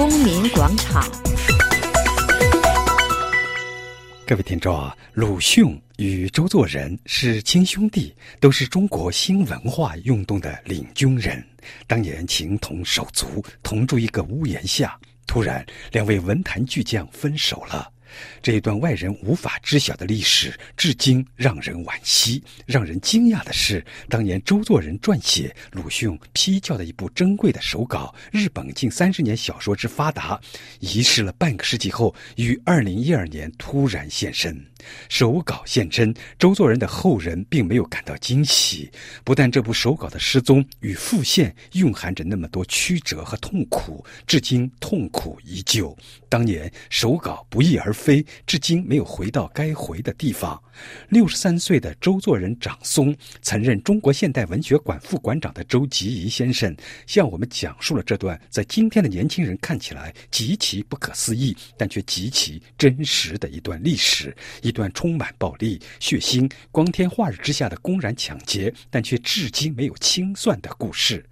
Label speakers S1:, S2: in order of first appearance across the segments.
S1: 公民广场。
S2: 各位听众啊，鲁迅与周作人是亲兄弟，都是中国新文化运动的领军人。当年情同手足，同住一个屋檐下，突然两位文坛巨匠分手了。这一段外人无法知晓的历史，至今让人惋惜。让人惊讶的是，当年周作人撰写鲁迅批教的一部珍贵的手稿《日本近三十年小说之发达》，遗失了半个世纪后，于二零一二年突然现身。手稿现身，周作人的后人并没有感到惊喜。不但这部手稿的失踪与复现蕴含着那么多曲折和痛苦，至今痛苦依旧。当年手稿不翼而飞，至今没有回到该回的地方。六十三岁的周作人长孙，曾任中国现代文学馆副馆长的周吉仪先生，向我们讲述了这段在今天的年轻人看起来极其不可思议，但却极其真实的一段历史。一段充满暴力、血腥、光天化日之下的公然抢劫，但却至今没有清算的故事。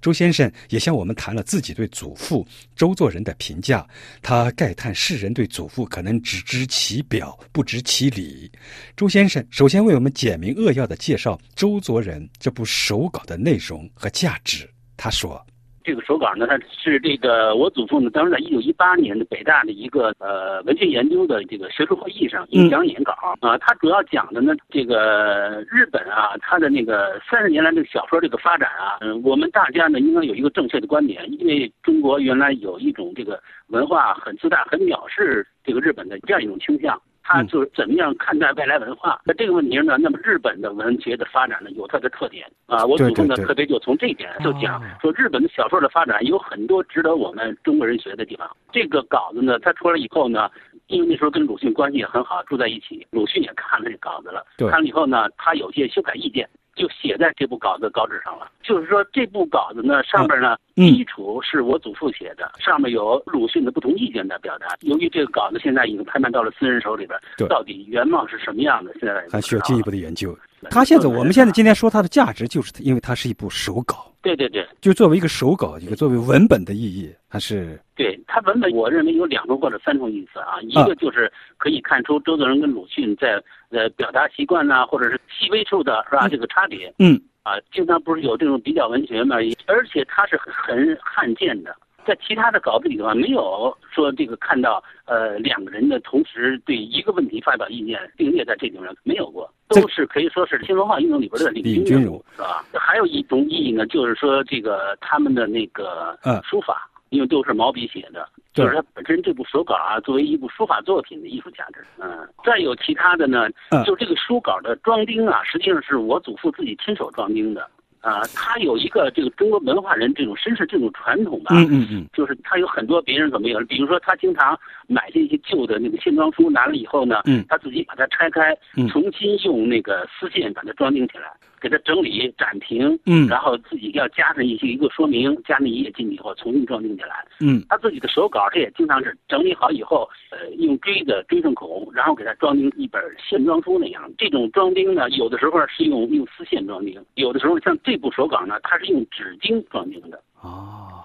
S2: 周先生也向我们谈了自己对祖父周作人的评价，他慨叹世人对祖父可能只知其表，不知其里。周先生首先为我们简明扼要的介绍周作人这部手稿的内容和价值。他说。
S3: 这个手稿呢，它是这个我祖父呢，当时在一九一八年的北大的一个呃文学研究的这个学术会议上演讲演稿啊，他主要讲的呢，这个日本啊，它的那个三十年来这个小说这个发展啊，嗯，我们大家呢应该有一个正确的观点，因为中国原来有一种这个文化很自大、很藐视这个日本的这样一种倾向。他就是怎么样看待外来文化？那这个问题呢？那么日本的文学的发展呢，有它的特点啊。我主动呢，特别就从这一点就讲说，日本的小说的发展有很多值得我们中国人学的地方。这个稿子呢，他出来以后呢，因为那时候跟鲁迅关系也很好，住在一起，鲁迅也看了这稿子了。看了以后呢，他有些修改意见。就写在这部稿子稿纸上了。就是说，这部稿子呢，上面呢，基础是我祖父写的，上面有鲁迅的不同意见的表达。由于这个稿子现在已经拍卖到了私人手里边，到底原貌是什么样的，现在
S2: 还需要进一步的研究。他现在，我们现在今天说它的价值，就是因为它是一部手稿。
S3: 对对对，
S2: 就作为一个手稿，一个作为文本的意义，还是。
S3: 对它文本，我认为有两种或者三种意思啊。一个就是可以看出周作人跟鲁迅在呃表达习惯呐，或者是细微处的是吧这个差别。
S2: 嗯。
S3: 啊，经常不是有这种比较文学嘛？而且它是很罕见的。在其他的稿子里头啊，没有说这个看到呃两个人的同时对一个问题发表意见并列在这里面，没有过，都是可以说是新文化运动里边的领军人物，是吧？还有一种意义呢，就是说这个他们的那个书法，因为都是毛笔写的，就是它本身这部手稿啊，作为一部书法作品的艺术价值。嗯，再有其他的呢，就这个书稿的装订啊，实际上是我祖父自己亲手装订的。啊，他有一个这个中国文化人这种绅士这种传统吧，
S2: 嗯嗯嗯，
S3: 就是他有很多别人怎么有，比如说他经常买这些旧的那个线装书，拿了以后呢，
S2: 嗯，
S3: 他自己把它拆开，重新用那个丝线把它装订起来。给它整理展平，
S2: 嗯，
S3: 然后自己要加上一些一个说明，加那一页进去以后重新装订起来，
S2: 嗯，
S3: 他自己的手稿他也经常是整理好以后，呃，用锥子锥上孔，然后给它装订一本线装书那样。这种装订呢，有的时候是用用丝线装订，有的时候像这部手稿呢，它是用纸钉装订的。
S2: 哦，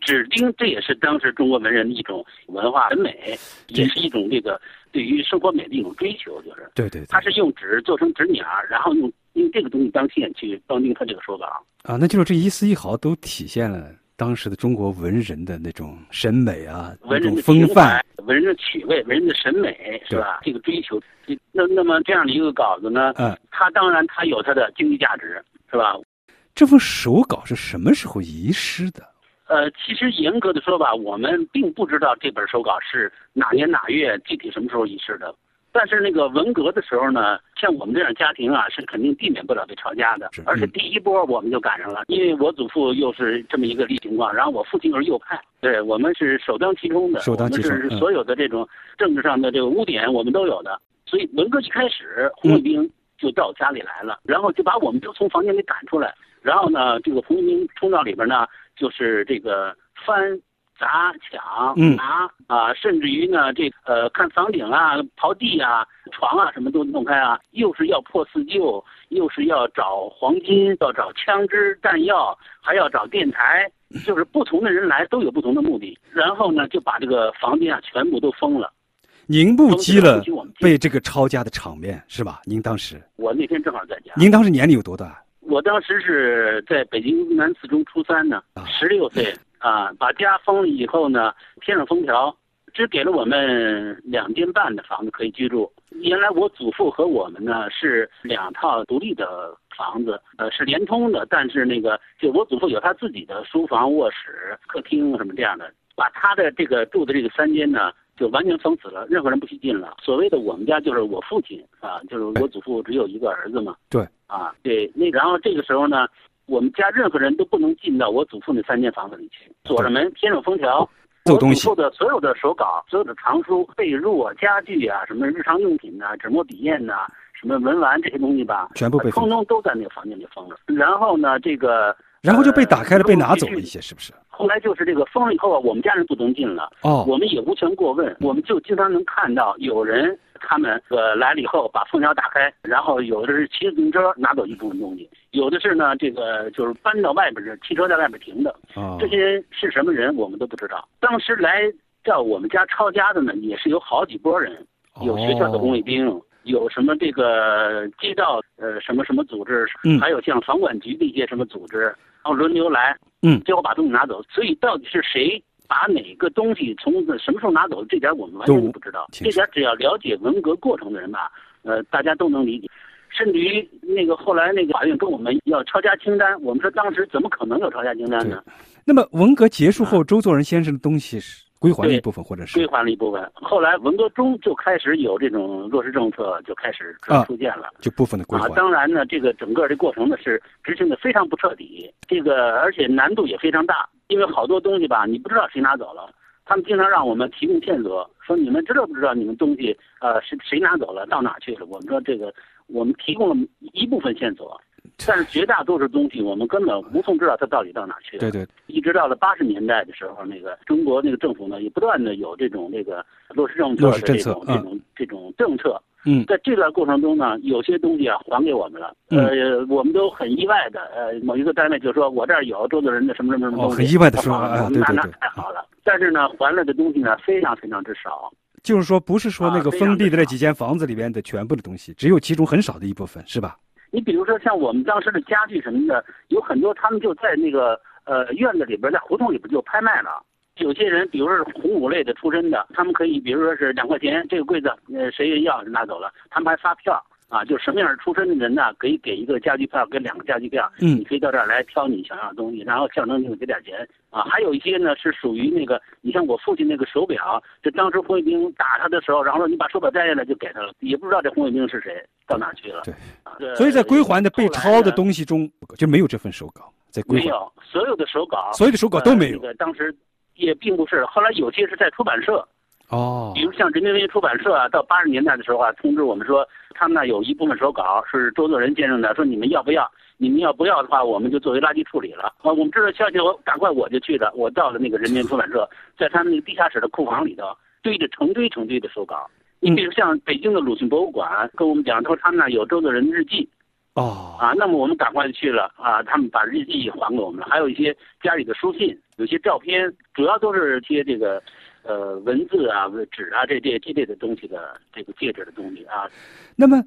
S3: 纸钉这也是当时中国文人的一种文化审美，也是一种这个对于生活美的一种追求，就是
S2: 对对，
S3: 它是用纸做成纸鸟，然后用。用这个东西当线去装订他这个手稿
S2: 啊，那就是这一丝一毫都体现了当时的中国文人的那种审美啊，
S3: 文人的
S2: 风范、
S3: 文人的趣味、文人的审美，是吧？这个追求，那那么这样的一个稿子呢，
S2: 嗯，
S3: 它当然它有它的经济价值，是吧？
S2: 这份手稿是什么时候遗失的？
S3: 呃，其实严格的说吧，我们并不知道这本手稿是哪年哪月具体什么时候遗失的。但是那个文革的时候呢，像我们这样家庭啊，是肯定避免不了被抄家的。而且第一波我们就赶上了，因为我祖父又是这么一个例情况，然后我父亲又是右派，对我们是首当其冲的。
S2: 首当其冲。
S3: 是所有的这种政治上的这个污点，我们都有的。所以文革一开始，红卫兵就到家里来了，然后就把我们都从房间里赶出来。然后呢，这个红卫兵冲到里边呢，就是这个翻砸、抢、
S2: 嗯
S3: 拿啊，甚至于呢，这呃看房顶啊、刨地啊、床啊什么都弄开啊，又是要破四旧，又是要找黄金，要找枪支弹药，还要找电台，就是不同的人来都有不同的目的。然后呢，就把这个房间啊全部都封了。
S2: 您目击了被这个抄家的场面是吧？您当时，
S3: 我那天正好在家，
S2: 您当时年龄有多大？
S3: 我当时是在北京南四中初三呢
S2: 啊，
S3: 十六岁啊，把家封了以后呢，贴上封条，只给了我们两间半的房子可以居住。原来我祖父和我们呢是两套独立的房子，呃，是连通的，但是那个就我祖父有他自己的书房、卧室、客厅什么这样的，把他的这个住的这个三间呢。就完全封死了，任何人不许进了。所谓的我们家就是我父亲啊，就是我祖父只有一个儿子嘛。
S2: 对。
S3: 啊，对，那然后这个时候呢，我们家任何人都不能进到我祖父那三间房子里去，锁着门，贴上封条。
S2: 做东西
S3: 我祖父的所有的手稿、所有的藏书、被褥啊、家具啊、什么日常用品呐、纸墨笔砚呐、什么文玩这些东西吧，
S2: 全部被封
S3: 通通都在那个房间里封了。然后呢，这个
S2: 然后就被打开了，
S3: 呃
S2: 被拿走了一些，是不是？
S3: 后来就是这个封了以后啊，我们家人不能进了。
S2: 哦，
S3: 我们也无权过问，我们就经常能看到有人他们呃来了以后把封条打开，然后有的是骑自行车拿走一部分东西，有的是呢这个就是搬到外边儿，汽车在外边停的。
S2: 哦
S3: 这些人是什么人我们都不知道。当时来到我们家抄家的呢，也是有好几拨人，有学校的红卫兵。有什么这个街道呃什么什么组织，
S2: 嗯
S3: 还有像房管局的一些什么组织，然后轮流来，
S2: 嗯
S3: 最后把东西拿走。所以到底是谁把哪个东西从什么时候拿走，这点我们完全不知道。这点只要了解文革过程的人吧，呃，大家都能理解。甚至于那个后来那个法院跟我们要抄家清单，我们说当时怎么可能有抄家清单呢？
S2: 那么文革结束后，周作人先生的东西是归还了一部分，或者是归
S3: 还了一部分。后来文革中就开始有这种落实政策，就开始
S2: 啊
S3: 出现了。
S2: 就部分的归
S3: 啊，
S2: 还。
S3: 当然呢，这个整个这过程呢是执行的非常不彻底，这个而且难度也非常大，因为好多东西吧，你不知道谁拿走了。他们经常让我们提供线索，说你们知道不知道你们东西呃谁谁拿走了，到哪去了？我们说这个我们提供了一部分线索，但是绝大多数东西我们根本无从知道它到底到哪去了。
S2: 对对，
S3: 一直到了八十年代的时候，那个中国那个政府呢，也不断的有这种这个落实政策的这种这种这种政策。
S2: 嗯
S3: 在这段过程中呢，有些东西啊还给我们了，
S2: 嗯
S3: 呃，我们都很意外的，呃，某一个单位就说我这儿有周作人的什么什么什么
S2: 哦
S3: 东西，
S2: 很意外的说
S3: 他还了
S2: 哎
S3: 我们那那
S2: 对对对
S3: 太好了。但是呢，还了的东西呢非常非常之少，
S2: 就是说不是说那个封闭的那几间房子里边的全部的东西，只有其中很少的一部分，是吧？
S3: 你比如说像我们当时的家具什么的，有很多他们就在那个呃院子里边，在胡同里边就拍卖了。有些人，比如说是红五类的出身的，他们可以，比如说是两块钱这个柜子，呃，谁要拿走了，他们还发票啊，就什么样出身的人呢，可以给一个家具票，给两个家具票，
S2: 嗯
S3: 你可以到这儿来挑你想要的东西，然后象征性的给点钱啊。还有一些呢是属于那个，你像我父亲那个手表，就当时红卫兵打他的时候，然后说你把手表摘下来就给他了，也不知道这红卫兵是谁，到哪儿去了。
S2: 对
S3: 啊，
S2: 所以在归还的被抄的东西中，就没有这份手稿在归还，
S3: 没有，所有的手稿，
S2: 所有的手稿都没有
S3: 呃。那个当时也并不是，后来有些是在出版社，
S2: 哦
S3: 比如像人民文学出版社啊，到八十年代的时候啊，通知我们说，他们那有一部分手稿是周作人先生的，说你们要不要？你们要不要的话，我们就作为垃圾处理了。啊，我们知道消息，我赶快我就去了，我到了那个人民出版社，在他们那个地下室的库房里头，堆着成堆成堆的手稿。你比如像北京的鲁迅博物馆跟我们讲，说他们那有周作人日记，
S2: 哦
S3: 啊，那么我们赶快去了啊，他们把日记还给我们了，还有一些家里的书信，有些照片，主要都是些这个，呃，文字啊、纸啊这这这类的东西的这个戒指的东西啊。
S2: 那么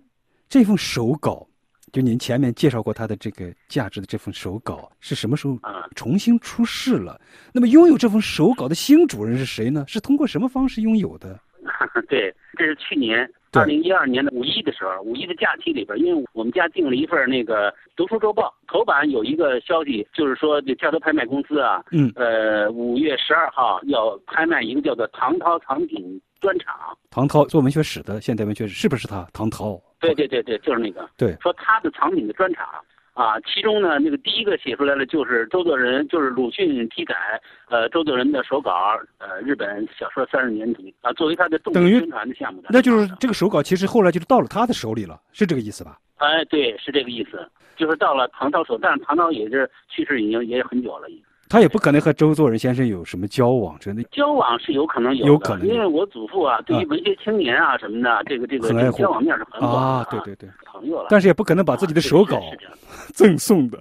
S2: 这份手稿，就您前面介绍过它的这个价值的这份手稿是什么时候
S3: 啊
S2: 重新出世了？那么拥有这份手稿的新主人是谁呢？是通过什么方式拥有的？
S3: 对，这是去年
S2: 对
S3: 二零一二年的五一的时候，五一的假期里边，因为我们家订了一份那个读书周报，头版有一个消息，就是说这价德拍卖公司啊，
S2: 嗯
S3: 呃，五月十二号要拍卖一个叫做唐涛藏品专场。
S2: 唐涛做文学史的现代文学史是不是他？唐涛？
S3: 对对对对，就是那个。
S2: 对
S3: 说他的藏品的专场啊，其中呢，那个第一个写出来的，就是周作人，就是鲁迅批改，呃，周作人的手稿，呃，日本小说三十年题啊，作为他的重
S2: 等于
S3: 点宣传的项目的。
S2: 那就是这个手稿，其实后来就是到了他的手里了，是这个意思吧？
S3: 哎，对，是这个意思，就是到了唐朝手，但是唐朝也是去世已经也很久了，已经
S2: 他也不可能和周作人先生有什么交往，真的。
S3: 交往是有可能有的，
S2: 有可能
S3: 因为我祖父啊，对于文学青年啊什么的，这个这个交往面是很广的
S2: 啊，对对对，
S3: 朋友了。
S2: 但是也不可能把自己的手稿赠送的。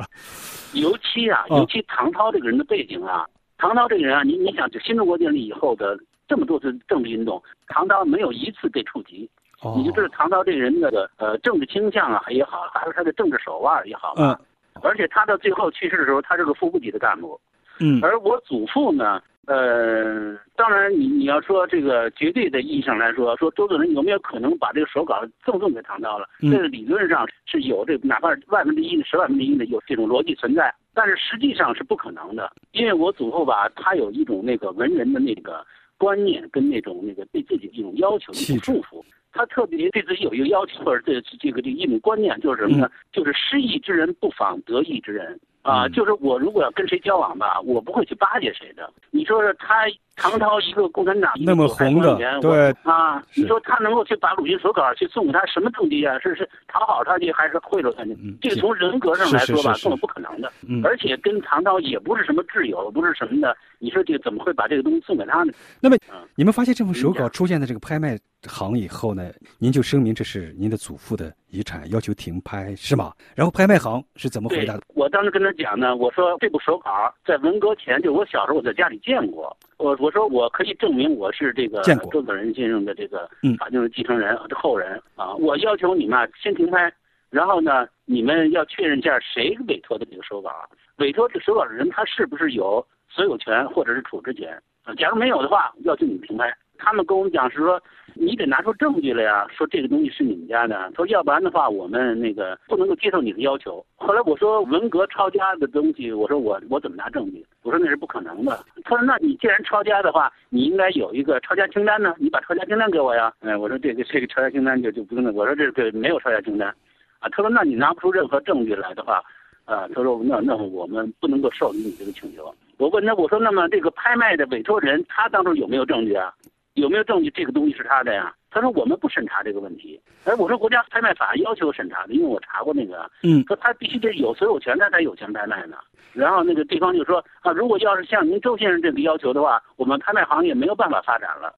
S3: 尤其啊，
S2: 哦
S3: 尤其唐涛这个人的背景啊，唐涛这个人啊，你你想，就新中国建立以后的这么多次政治运动，唐涛没有一次被触及，
S2: 哦
S3: 你就知道唐涛这个人的呃政治倾向啊也好，还有他的政治手腕也好。
S2: 嗯
S3: 而且他到最后去世的时候，他是个副部级的干部。
S2: 嗯
S3: 而我祖父呢，呃，当然你你要说这个绝对的意义上来说，说周作人有没有可能把这个手稿赠送给唐涛了？
S2: 嗯
S3: 这个理论上是有这哪怕万分之一、十万分之一的有这种逻辑存在，但是实际上是不可能的，因为我祖父吧，他有一种那个文人的那个观念跟那种那个对自己的一种要求、一种束缚。他特别对自己有一个要求，或者这这个这个一种观念，就是什么呢？就是失意之人不妨得意之人啊、
S2: 嗯
S3: 就是我如果要跟谁交往吧，我不会去巴结谁的。你说说他唐涛一个共产党，
S2: 那么红的对
S3: 啊，你说他能够去把鲁迅手稿去送给他，什么动机啊？是是讨好他去，还是贿赂他去？
S2: 嗯
S3: 这个从人格上来说吧，根本不可能的。
S2: 嗯。
S3: 而且跟唐涛也不是什么挚友，不是什么的。你说这个怎么会把这个东西送给他呢？
S2: 那么
S3: 嗯
S2: 你们发现这份手稿出现在这个拍卖行以后呢，您就声明这是您的祖父的遗产，要求停拍，是吗？然后拍卖行是怎么回答的？，
S3: 我当时跟他讲呢，我说这部手稿在文革前，就我小时候我在家里见过。我我说我可以证明我是这个周作人先生的这个
S2: 嗯
S3: 法定的继承人、这后人啊。我要求你们啊先停拍，然后呢，你们要确认一下谁委托的这个手稿，委托这个手稿的人他是不是有所有权或者是处置权啊？假如没有的话，要求你们停拍。他们跟我们讲是说，你得拿出证据来呀，说这个东西是你们家的。说要不然的话，我们那个不能够接受你的要求。后来我说文革抄家的东西，我说我我怎么拿证据？我说那是不可能的。他说那你既然抄家的话，你应该有一个抄家清单呢，你把抄家清单给我呀。哎，我说这个这个抄家清单就就不用了。我说这个没有抄家清单，啊，他说那你拿不出任何证据来的话，啊，他说那那我们不能够受理你这个请求。我问他，我说那么这个拍卖的委托人他当初有没有证据啊？有没有证据这个东西是他的呀？他说我们不审查这个问题。哎，我说国家拍卖法要求审查的，因为我查过那个，
S2: 嗯
S3: 说他必须得有所有权，他才有权拍卖呢。然后那个对方就说啊，如果要是像您周先生这个要求的话，我们拍卖行业没有办法发展了。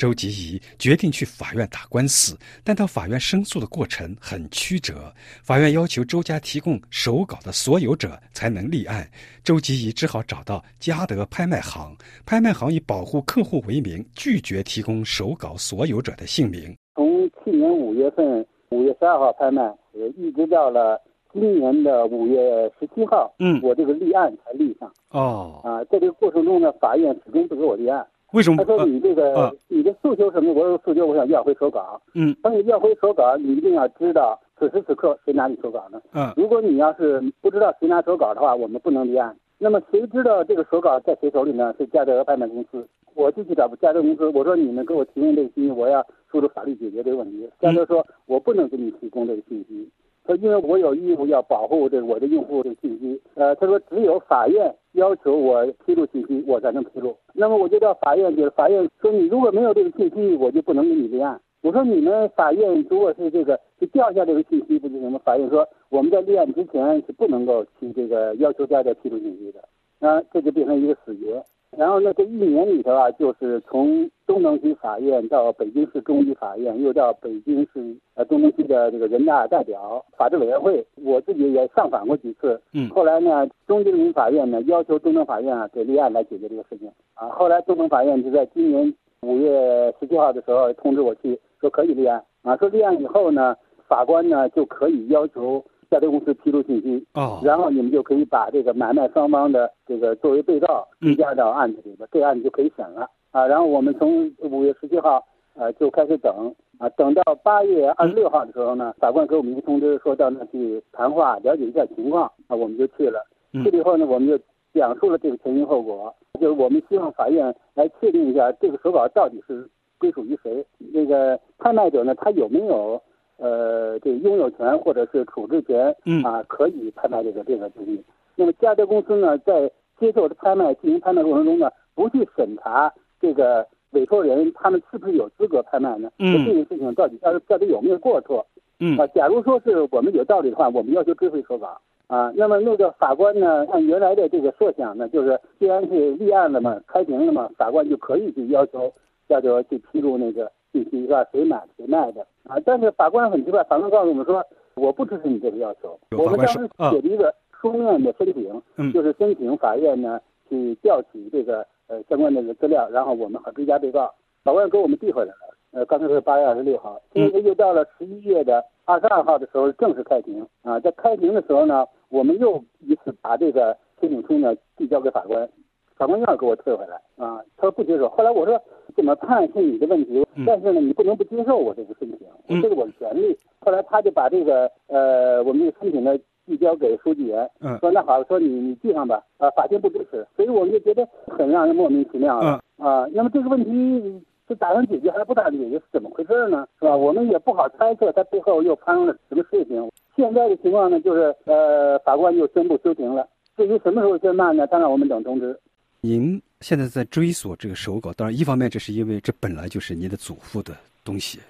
S2: 周吉怡决定去法院打官司，但到法院申诉的过程很曲折。法院要求周家提供手稿的所有者才能立案，周吉怡只好找到嘉德拍卖行。拍卖行以保护客户为名，拒绝提供手稿所有者的姓名。
S1: 从去年五月份五月十二号拍卖，呃，一直到了今年的五月十七号，
S2: 嗯
S1: 我这个立案才立上
S2: 哦，
S1: 啊。在这个过程中呢，法院始终不给我立案。
S2: 为什么
S1: 他？说
S2: 呃
S1: 你这个、
S2: 啊
S1: 你的诉求什么？我说诉求我想要回手稿。
S2: 嗯
S1: 当你要回手稿，你一定要知道此时此刻谁拿你手稿呢？
S2: 嗯
S1: 如果你要是不知道谁拿手稿的话，我们不能立案。那么谁知道这个手稿在谁手里呢？是嘉德拍卖公司。我就去找嘉德公司，我说你们给我提供这个信息，我要输入法律解决这个问题。嘉德说，我不能给你提供这个信息，说因为我有义务要保护这我的用户的信息。呃，他说只有法院要求我披露信息，我才能披露。那么我就到法院去了，法院说你如果没有这个信息，我就不能给你立案。我说你们法院如果是这个就调下这个信息，不就行吗？法院说我们在立案之前是不能够去这个要求大家披露信息的，啊，这就变成一个死结。然后呢，这一年里头啊，就是从东城区法院到北京市中级法院，又到北京市呃东城区的这个人大代表法制委员会，我自己也上访过几次。
S2: 嗯
S1: 后来呢，中级人民法院呢要求东城法院啊给立案来解决这个事情啊。后来东城法院就在今年五月十七号的时候通知我去说可以立案啊，说立案以后呢，法官呢就可以要求嘉德公司披露信息，
S2: 哦，
S1: 然后你们就可以把这个买卖双方的这个作为被告
S2: 嗯。
S1: 追加到案子里边，这个案子就可以审了。啊。然后我们从五月十七号呃就开始等。啊，等到八月二十六号的时候呢，法官给我们一个通知，说到那去谈话了解一下情况。啊，我们就去了。
S2: 嗯。
S1: 去了以后呢，我们就讲述了这个前因后果，就是我们希望法院来确定一下这个手稿到底是归属于谁，那个拍卖者呢，他有没有呃这个拥有权或者是处置权
S2: 嗯
S1: 啊，可以拍卖这个这个东西。那么嘉德公司呢，在接受拍卖进行拍卖过程中呢，不去审查这个委托人他们是不是有资格拍卖呢？
S2: 嗯
S1: 这个事情到底到底到底有没有过错？
S2: 嗯
S1: 啊，假如说是我们有道理的话，我们要求追回说法。啊。那么那个法官呢，按原来的这个设想呢，就是既然是立案了嘛，开庭了嘛，法官就可以去要求嘉德去披露那个信息是吧？谁买谁卖的啊？但是法官很奇怪，法官告诉我们说，我不支持你这个要求。我们当时写了一个书面的申请，就是申请法院呢去调取这个呃相关的资料，然后我们好追加被告。法官给我们递回来了。呃，刚才是八月二十六号，现在又到了十一月的二十二号的时候正式开庭啊。在开庭的时候呢，我们又一次把这个申请书呢递交给法官，法官又要给我退回来啊。他说不接受。后来我说怎么判是你的问题，但是呢，你不能不接受我这个申请，这是我的权利。后来他就把这个呃我们这个申请呢递交给书记员，说那好，说你你记上吧。啊，法庭不支持，所以我们就觉得很让人莫名其妙了啊。那么这个问题。是打算解决还是不打算解决是怎么回事呢？是吧？我们也不好猜测他背后又发生了什么事情。现在的情况呢，就是呃，法官就宣布休庭了。至于什么时候宣判呢？当然我们等通知。
S2: 您现在在追索这个手稿，当然一方面这是因为这本来就是您的祖父的东西，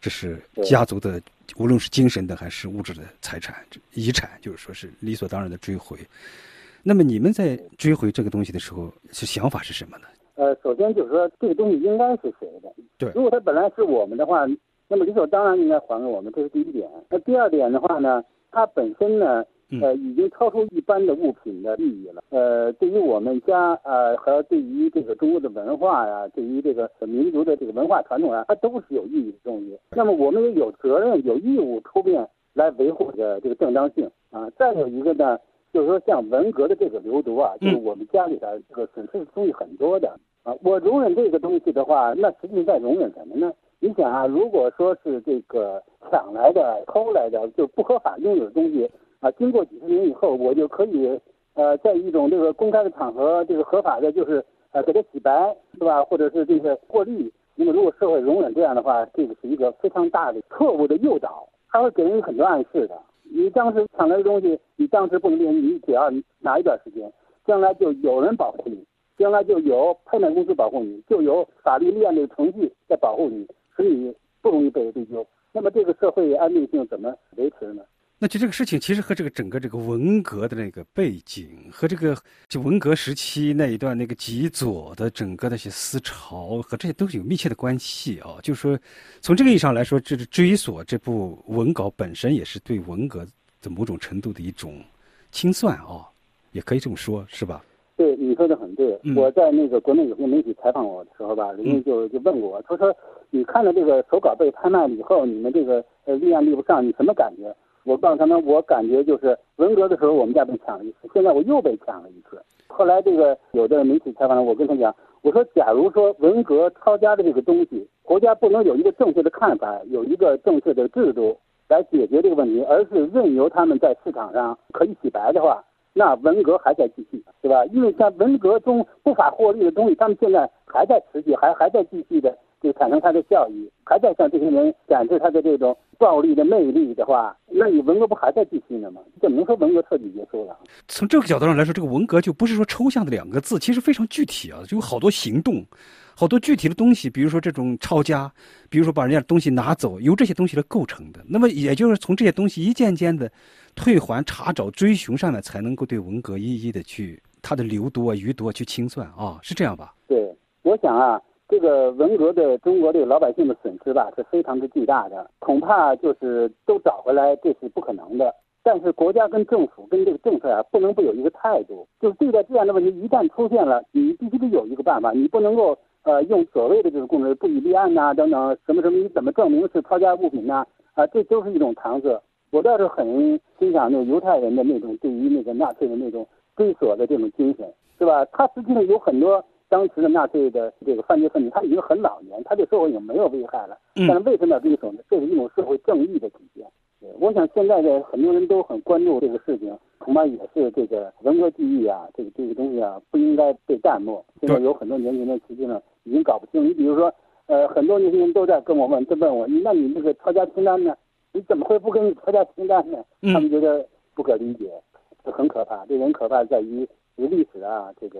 S2: 这是家族的，无论是精神的还是物质的财产遗产，就是说是理所当然的追回。那么你们在追回这个东西的时候，是想法是什么呢？
S1: 呃，首先就是说这个东西应该是谁的？
S2: 对，
S1: 如果它本来是我们的话，那么理所当然应该还给我们，这是第一点。那第二点的话呢，它本身呢，呃，已经超出一般的物品的意义了。呃，对于我们家呃和对于这个中国的文化呀，对于这个民族的这个文化传统啊，它都是有意义的东西。那么我们也有责任、有义务出面来维护的这个正当性啊。再有一个呢。就是说，像文革的这个流毒啊，就是我们家里边这个损失的东西很多的啊。我容忍这个东西的话，那实际在容忍什么呢？你想啊，如果说是这个抢来的、偷来的，就不合法拥有的东西啊，经过几十年以后，我就可以呃，在一种这个公开的场合，这个合法的，就是呃，给他洗白，是吧？或者是这个获利。那么，如果社会容忍这样的话，这个是一个非常大的错误的诱导，它会给人很多暗示的。你当时抢来的东西，你当时不能变，你只要拿一段时间，将来就有人保护你，将来就有拍卖公司保护你，就有法律立案的程序在保护你，使你不容易被追究。那么这个社会安定性怎么维持呢？
S2: 那就这个事情，其实和这个整个这个文革的那个背景，和这个就文革时期那一段那个极左的整个那些思潮，和这些都是有密切的关系啊。就是说，从这个意义上来说，这是追索这部文稿本身，也是对文革的某种程度的一种清算啊，也可以这么说，是吧？
S1: 对，你说的很对。我在那个国内有些媒体采访我的时候吧，人家就就问过我，他说：“你看了这个手稿被拍卖了以后，你们这个呃立案立不上，你什么感觉？”我告诉他们，我感觉就是文革的时候，我们家被抢了一次，现在我又被抢了一次。后来这个有的媒体采访了我，跟他讲，我说，假如说文革抄家的这个东西，国家不能有一个正确的看法，有一个正确的制度来解决这个问题，而是任由他们在市场上可以洗白的话，那文革还在继续，对吧？因为在文革中不法获利的东西，他们现在还在持续，还还在继续的。就产生它的效益，还在向这些人展示他的这种暴力的魅力的话，那你文革不还在继续呢吗？怎么能说文革彻底结束了？
S2: 从这个角度上来说，这个文革就不是说抽象的两个字，其实非常具体啊，就有好多行动，好多具体的东西，比如说这种抄家，比如说把人家东西拿走，由这些东西来构成的。那么也就是从这些东西一件件的退还、查找、追寻上面，才能够对文革一一的去它的流毒啊、余毒啊去清算啊，是这样吧？
S1: 对，我想啊。这个文革对中国这个老百姓的损失吧，是非常之巨大的，恐怕就是都找回来，这是不可能的。但是国家跟政府跟这个政策啊，不能不有一个态度，就是对待这样的问题，一旦出现了，你必须得有一个办法，你不能够呃用所谓的这个公人不予立案呐等等什么什么，你怎么证明是抄家物品呢？啊，这都是一种搪塞。我倒是很欣赏那个犹太人的那种对于那个纳粹的那种追索的这种精神，是吧？他实际上有很多。当时的纳粹的这个犯罪分子，他已经很老年，他对社会已经没有危害了。但是为什么要追索呢？这是一种社会正义的体现。我想现在的很多人都很关注这个事情，恐怕也是这个文革记忆啊，这个这个东西啊，不应该被淡漠。现在有很多年轻人实际上已经搞不清。你比如说，呃，很多年轻人都在跟我问，都问我，那你那个抄家清单呢？你怎么会不跟你抄家清单呢？他们觉得不可理解，这很可怕。这人可怕在于，这历史啊，这个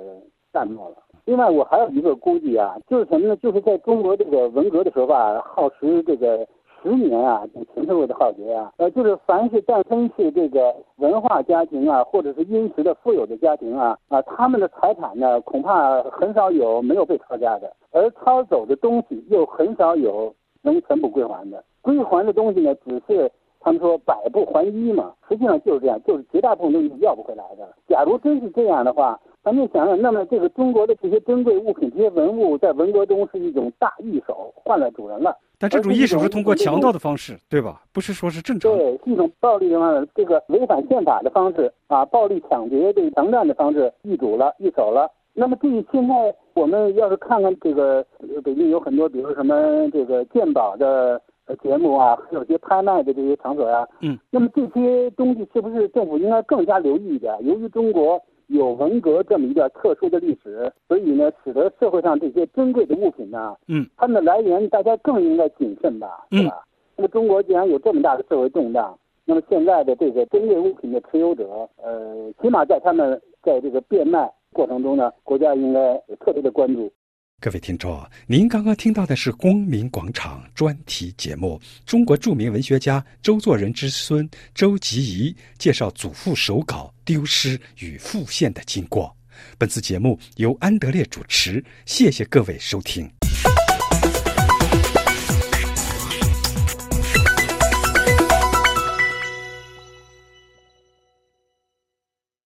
S1: 淡漠了。另外，我还有一个估计啊，就是什么呢？就是在中国这个文革的时候吧，耗时这个十年啊，这个前社会的浩劫啊，呃，就是凡是但凡是这个文化家庭啊，或者是殷实的富有的家庭啊，啊，他们的财产呢，恐怕很少有没有被抄家的，而抄走的东西又很少有能全部归还的。归还的东西呢，只是他们说百不还一嘛，实际上就是这样，就是绝大部分东西要不回来的。假如真是这样的话，咱们想想，那么这个中国的这些珍贵物品、这些文物，在文革中是一种大易手，换了主人了。
S2: 但这种易手是通过强盗的方式，对吧？不是说是正常。
S1: 对，是一种暴力的方式，这个违反宪法的方式啊，暴力抢劫、这个强占的方式易主了、易手了。那么，对于现在我们要是看看这个北京有很多，比如什么这个鉴宝的节目啊，还有些拍卖的这些场所啊，
S2: 嗯，
S1: 那么这些东西是不是政府应该更加留意一点？由于中国。有文革这么一段特殊的历史，所以呢，使得社会上这些珍贵的物品呢，
S2: 嗯，
S1: 它们的来源大家更应该谨慎吧，是吧？那么中国既然有这么大的社会动荡，那么现在的这个珍贵物品的持有者，呃，起码在他们在这个变卖过程中呢，国家应该特别的关注。
S2: 各位听众，您刚刚听到的是《光明广场》专题节目，中国著名文学家周作人之孙周吉怡介绍祖父手稿丢失与复现的经过。本次节目由安德烈主持，谢谢各位收听。